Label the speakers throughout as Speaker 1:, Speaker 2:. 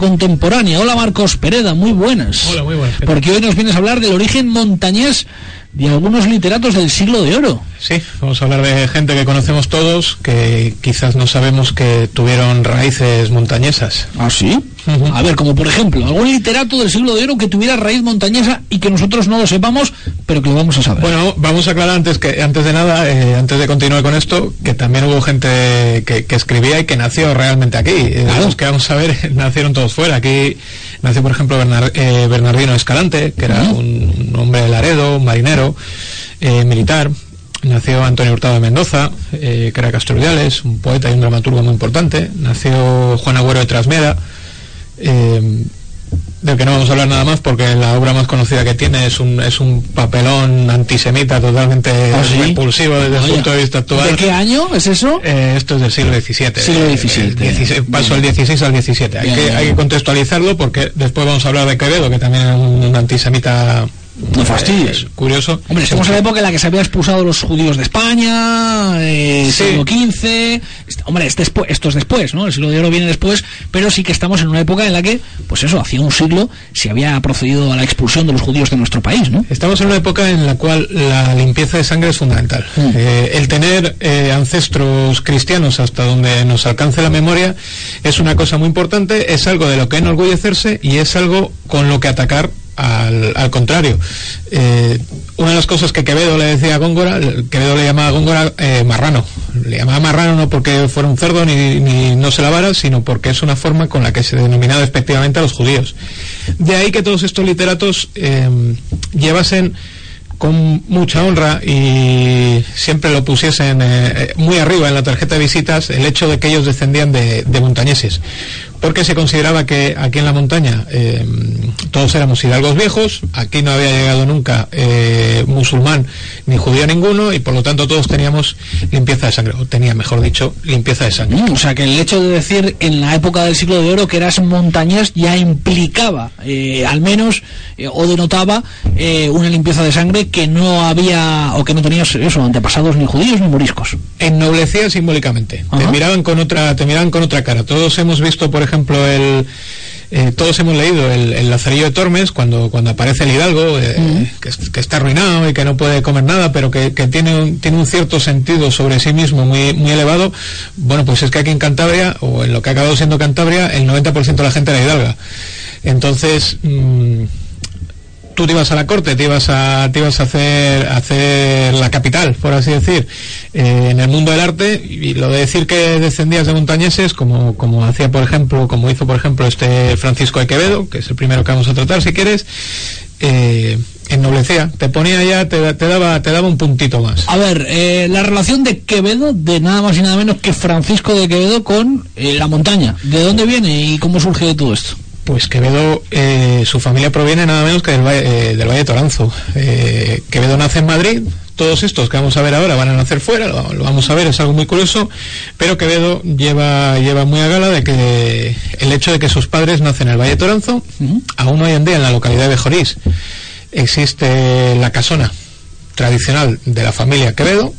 Speaker 1: contemporánea. Hola Marcos Pereda, muy buenas.
Speaker 2: Hola, muy buenas.
Speaker 1: Porque hoy nos vienes a hablar del origen montañés de algunos literatos del siglo de oro.
Speaker 2: Sí, vamos a hablar de gente que conocemos todos, que quizás no sabemos que tuvieron raíces montañesas.
Speaker 1: ¿Ah, sí? A ver, como por ejemplo, algún literato del siglo de oro que tuviera raíz montañesa y que nosotros no lo sepamos, pero que lo vamos a saber.
Speaker 2: Bueno, vamos a aclarar antes que antes de nada, eh, antes de continuar con esto, que también hubo gente que, que escribía y que nació realmente aquí. Eh,
Speaker 1: Claro.
Speaker 2: Los que vamos a ver nacieron todos fuera. Aquí nació, por ejemplo, Bernar- eh, Bernardino Escalante, que era un, un hombre de Laredo, un marinero, eh, militar. Nació Antonio Hurtado de Mendoza, eh, que era Castroviales, un poeta y un dramaturgo muy importante. Nació Juan Agüero de Trasmeda, eh, del que no vamos a hablar nada más porque la obra más conocida que tiene es un, es un papelón antisemita totalmente
Speaker 1: ¿Ah, sí?
Speaker 2: repulsivo desde el
Speaker 1: Vaya.
Speaker 2: punto de vista actual.
Speaker 1: ¿De qué año es eso?
Speaker 2: Eh, esto es del siglo XVII.
Speaker 1: Siglo
Speaker 2: eh,
Speaker 1: XVII.
Speaker 2: el 16 paso del 16 al 17. Hay,
Speaker 1: Bien,
Speaker 2: que,
Speaker 1: bien.
Speaker 2: hay que contextualizarlo porque después vamos a hablar de Quevedo, que también era un antisemita.
Speaker 1: No fastidies.
Speaker 2: eh, curioso.
Speaker 1: Hombre, estamos en la época en la que se había expulsado los judíos de España, eh,
Speaker 2: Sí.
Speaker 1: siglo XV. Hombre, es despu- esto es después, ¿no? El siglo de oro viene después, pero sí que estamos en una época en la que, pues eso, hacía un siglo se había procedido a la expulsión de los judíos de nuestro país, ¿no?
Speaker 2: Estamos en una época en la cual la limpieza de sangre es fundamental.
Speaker 1: Mm.
Speaker 2: Eh, el tener eh, ancestros cristianos hasta donde nos alcance la memoria es una cosa muy importante, es algo de lo que enorgullecerse y es algo con lo que atacar al, al contrario. Eh, una de las cosas que Quevedo le decía a Góngora, Quevedo le llamaba a Góngora eh, marrano. Le llamaba marrano no porque fuera un cerdo ni, no se lavara, sino porque es una forma con la que se denominaba despectivamente a los judíos. De ahí que todos estos literatos eh, llevasen con mucha honra y siempre lo pusiesen muy arriba en la tarjeta de visitas el hecho de que ellos descendían de, de montañeses porque se consideraba que aquí en la montaña eh, todos éramos hidalgos viejos, aquí no había llegado nunca eh, musulmán ni judío ninguno y por lo tanto todos teníamos limpieza de sangre, o tenía mejor dicho limpieza de sangre.
Speaker 1: Mm, O sea, que el hecho de decir en la época del siglo de oro que eras montañés ya implicaba, eh, al menos, o denotaba una limpieza de sangre que no había, o que no tenías eso, antepasados ni judíos ni moriscos.
Speaker 2: ennoblecía simbólicamente. Te miraban con otra, te miraban con otra cara. Todos hemos visto, por ejemplo, el eh, todos hemos leído el, el Lazarillo de Tormes cuando, cuando aparece el Hidalgo, eh, que está arruinado y que no puede comer nada, pero que, que tiene, un, tiene un cierto sentido sobre sí mismo muy, muy elevado. Bueno, pues es que aquí en Cantabria, o en lo que ha acabado siendo Cantabria, el 90% de la gente era hidalga. Entonces, mm, tú te ibas a la corte, te ibas a, te ibas a hacer, hacer la capital, por así decir, eh, en el mundo del arte, y lo de decir que descendías de montañeses, como, como hacía, por ejemplo, como hizo, por ejemplo, este Francisco de Quevedo, que es el primero que vamos a tratar, si quieres, eh, ennoblecía, te ponía ya, te, te daba, te daba un puntito más.
Speaker 1: A ver, eh, la relación de Quevedo, de nada más y nada menos que Francisco de Quevedo con la montaña. ¿De dónde viene y cómo surge todo esto?
Speaker 2: Pues Quevedo, eh, su familia proviene nada menos que del Valle, eh, del Valle de Toranzo. Eh, Quevedo nace en Madrid, todos estos que vamos a ver ahora van a nacer fuera, lo, lo vamos a ver, es algo muy curioso, pero Quevedo lleva, lleva muy a gala de que el hecho de que sus padres nacen en el Valle de Toranzo, aún hoy en día en la localidad de Bejorís existe la casona tradicional de la familia Quevedo,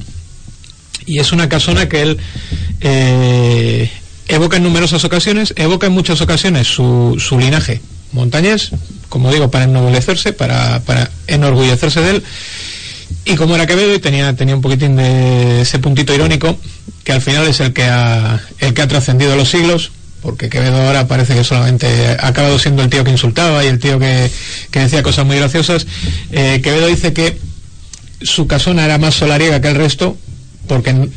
Speaker 2: y es una casona que él eh, evoca en numerosas ocasiones, evoca en muchas ocasiones su, su linaje. Montañés, como digo, para ennoblecerse, para, para enorgullecerse de él, y como era Quevedo y tenía, tenía un poquitín de ese puntito irónico, que al final es el que ha, el que ha trascendido los siglos, porque Quevedo ahora parece que solamente ha acabado siendo el tío que insultaba y el tío que, que decía cosas muy graciosas, eh, Quevedo dice que su casona era más solariega que el resto, porque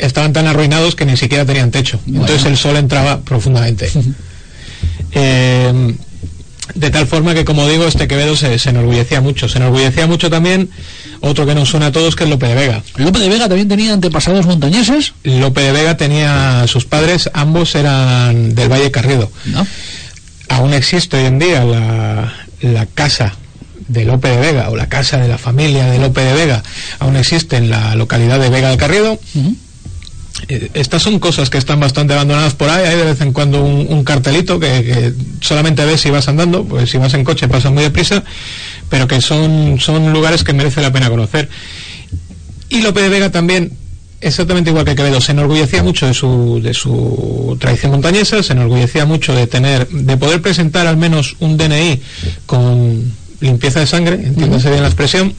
Speaker 2: estaban tan arruinados que ni siquiera tenían techo.
Speaker 1: Bueno.
Speaker 2: Entonces el sol entraba profundamente. Eh, de tal forma que, como digo, este Quevedo se, se enorgullecía mucho. Se enorgullecía mucho también otro que nos suena a todos, que es Lope de Vega.
Speaker 1: Lope de Vega también tenía antepasados montañeses,
Speaker 2: Lope de Vega tenía sus padres, ambos eran del Valle Carrido.
Speaker 1: ¿no?
Speaker 2: Aún existe hoy en día la, la casa de Lope de Vega o la casa de la familia de Lope de Vega. Aún existe en la localidad de Vega del Carrido. Estas son cosas que están bastante abandonadas por ahí. Hay de vez en cuando un, un cartelito que, que solamente ves si vas andando, pues si vas en coche pasa muy deprisa, pero que son, son lugares que merece la pena conocer. Y Lope de Vega también exactamente igual que Quevedo, se enorgullecía mucho de su, de su tradición montañesa, se enorgullecía mucho de tener, de poder presentar al menos un DNI con limpieza de sangre, entiéndase bien la expresión,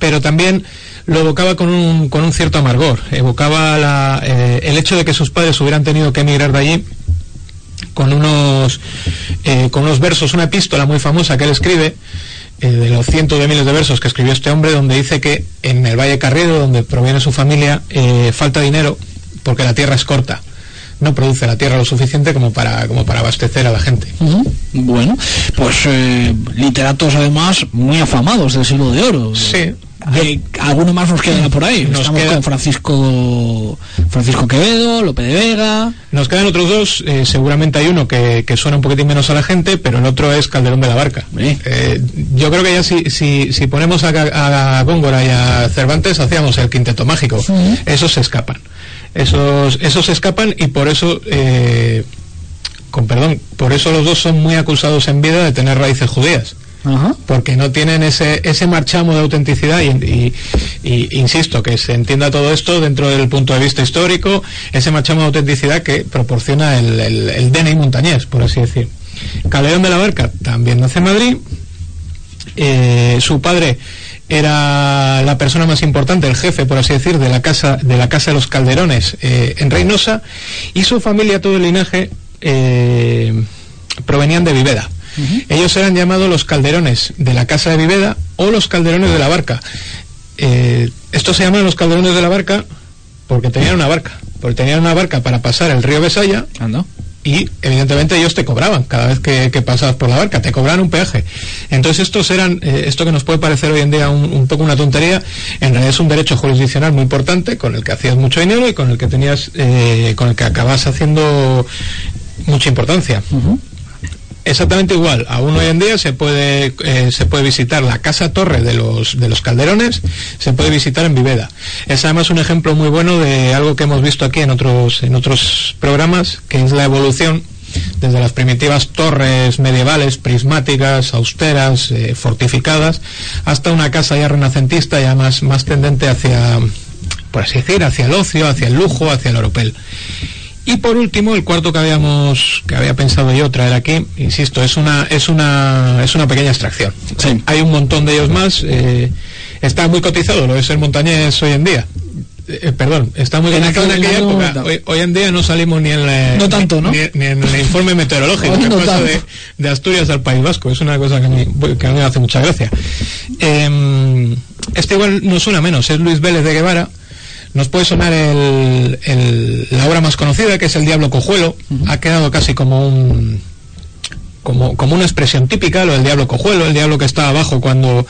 Speaker 2: pero también lo evocaba con un, con un cierto amargor, evocaba la, eh, el hecho de que sus padres hubieran tenido que emigrar de allí con unos, eh, con unos versos, una epístola muy famosa que él escribe, eh, de los cientos de miles de versos que escribió este hombre, donde dice que en el Valle Carriero, donde proviene su familia, falta dinero porque la tierra es corta. No produce la tierra lo suficiente como para, como para abastecer a la gente.
Speaker 1: Bueno, pues eh, literatos además muy afamados del siglo de oro.
Speaker 2: Sí.
Speaker 1: Alguno más nos queda por ahí.
Speaker 2: Nos
Speaker 1: Estamos
Speaker 2: queda-
Speaker 1: con Francisco Francisco Quevedo, Lope de Vega.
Speaker 2: Nos quedan otros dos, eh, seguramente hay uno que, que suena un poquitín menos a la gente, pero el otro es Calderón de la Barca. Eh, yo creo que ya si, si, si ponemos a, a Góngora y a Cervantes, hacíamos el quinteto mágico. Esos se escapan. Esos, esos se escapan y por eso, eh, con perdón, por eso los dos son muy acusados en vida de tener raíces judías Porque no tienen ese, ese marchamo de autenticidad y insisto que se entienda todo esto dentro del punto de vista histórico, ese marchamo de autenticidad que proporciona el, el, el DNI montañés, por así decir. Calderón de la Barca también nace en Madrid, eh, su padre era la persona más importante, el jefe, por así decir, de la casa de la casa de los Calderones eh, en Reynosa y su familia, todo el linaje, eh, provenían de Viveda. Ellos eran llamados los Calderones de la casa de Viveda o los Calderones de la Barca. Eh, estos se llaman los Calderones de la Barca porque tenían una barca, porque tenían una barca para pasar el río Besaya y evidentemente ellos te cobraban cada vez que, que pasabas por la barca, te cobraban un peaje. Entonces estos eran, eh, esto que nos puede parecer hoy en día un, un poco una tontería, en realidad es un derecho jurisdiccional muy importante con el que hacías mucho dinero y con el que tenías, eh, con el que acabas haciendo mucha importancia. Exactamente igual, aún hoy en día se puede eh, se puede visitar la casa torre de los de los Calderones, se puede visitar en Viveda. Es además un ejemplo muy bueno de algo que hemos visto aquí en otros en otros programas, que es la evolución desde las primitivas torres medievales, prismáticas, austeras, eh, fortificadas, hasta una casa ya renacentista, ya más, más tendente hacia, por así decir, hacia el ocio, hacia el lujo, hacia el oropel. Y por último, el cuarto que habíamos, que había pensado yo traer aquí, insisto, es una, es una, es una pequeña extracción.
Speaker 1: Sí.
Speaker 2: Hay un montón de ellos más. eh, está muy cotizado lo de ser montañés hoy en día. Eh, perdón, está muy
Speaker 1: En
Speaker 2: aquella
Speaker 1: en aquel
Speaker 2: época. Hoy, hoy en día no salimos ni en la,
Speaker 1: No tanto, ¿no?
Speaker 2: ni, ni en el informe meteorológico que pasa de, de Asturias al País Vasco. Es una cosa que a mí, que a mí me hace mucha gracia. Eh, este igual no suena menos, es Luis Vélez de Guevara. Nos puede sonar el, el- la obra más conocida, que es El Diablo Cojuelo. Ha quedado casi como un como, como una expresión típica, lo del diablo cojuelo, el diablo que está abajo cuando,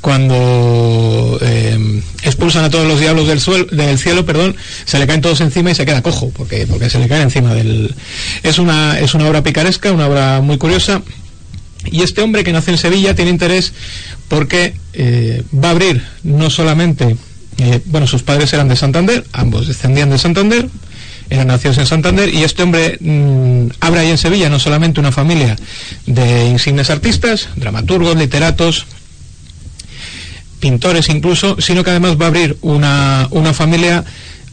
Speaker 2: cuando eh, expulsan a todos los diablos del, suelo, del cielo, perdón, se le caen todos encima y se queda cojo, porque, porque se le caen encima del... Es una, es una obra picaresca, una obra muy curiosa, y este hombre que nace en Sevilla tiene interés porque eh, va a abrir no solamente, eh, bueno, sus padres eran de Santander, ambos descendían de Santander, eran nacidos en Santander, y este hombre mm, abre ahí en Sevilla no solamente una familia de insignes artistas, dramaturgos, literatos, pintores incluso, sino que además va a abrir una, una familia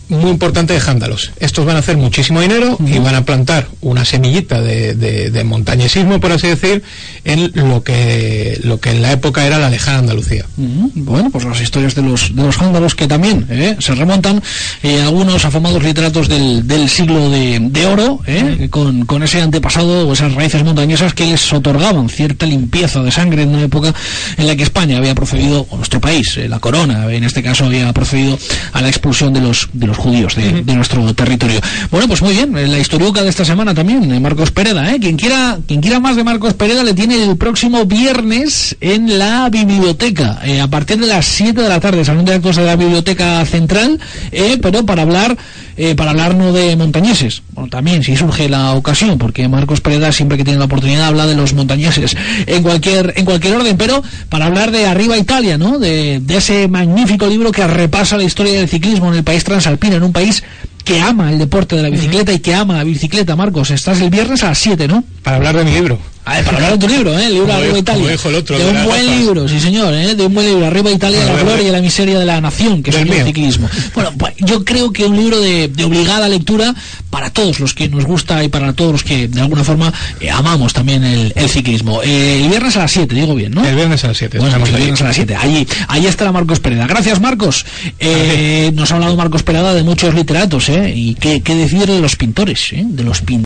Speaker 2: muy importante de jándalos. Estos van a hacer muchísimo dinero y van a plantar una semillita de, de- de montañesismo, por así decir, en lo que, lo que en la época era la lejana Andalucía.
Speaker 1: Ujú. Bueno, pues las historias de los de los vándalos que también ¿eh? se remontan eh, algunos afamados literatos del, del siglo de, de oro, ¿eh? con, con ese antepasado o esas raíces montañesas que les otorgaban cierta limpieza de sangre en una época en la que España había procedido, o nuestro país, eh, la corona en este caso, había procedido a la expulsión de los de los judíos de, de nuestro territorio. Bueno, pues muy bien, eh, la historiuca de esta semana también, eh, Marcos Pereda, ¿eh? quien quiera quien quiera más de Marcos Pereda le tiene el próximo viernes en la biblioteca, eh, a partir de las 7 de la tarde, salón de actos de la biblioteca central, eh, pero para hablar eh, para hablar no de montañeses, bueno, también si surge la ocasión, porque Marcos Pereda siempre que tiene la oportunidad habla de los montañeses en cualquier en cualquier orden, pero para hablar de Arriba Italia, ¿no? De, de ese magnífico libro que repasa la historia del ciclismo en el país transalpino, en un país que ama el deporte de la bicicleta y que ama la bicicleta, Marcos. Estás el viernes a las 7, ¿no?
Speaker 2: Para hablar de mi libro.
Speaker 1: A ver, para hablar de tu libro, ¿eh? El libro
Speaker 2: Como
Speaker 1: Arriba
Speaker 2: dijo-
Speaker 1: Italia.
Speaker 2: como dijo el otro,
Speaker 1: de
Speaker 2: de
Speaker 1: un buen libro, sí señor, ¿eh? De un buen libro. Arriba Italia, la gloria y la miseria de la nación, que es el ciclismo. Bueno, pues yo creo que un libro de, de obligada lectura para todos los que nos gusta y para todos los que de alguna forma eh, amamos también el, el ciclismo. Eh, el viernes a las 7, digo bien, ¿no?
Speaker 2: El viernes a las 7.
Speaker 1: Bueno, pues el viernes a las 7. Allí, allí estará Marcos Pereda. Gracias, Marcos. Eh, nos ha hablado Marcos Pereda de muchos literatos, ¿eh? Y qué, qué decir de los pintores, ¿eh? De los pintores.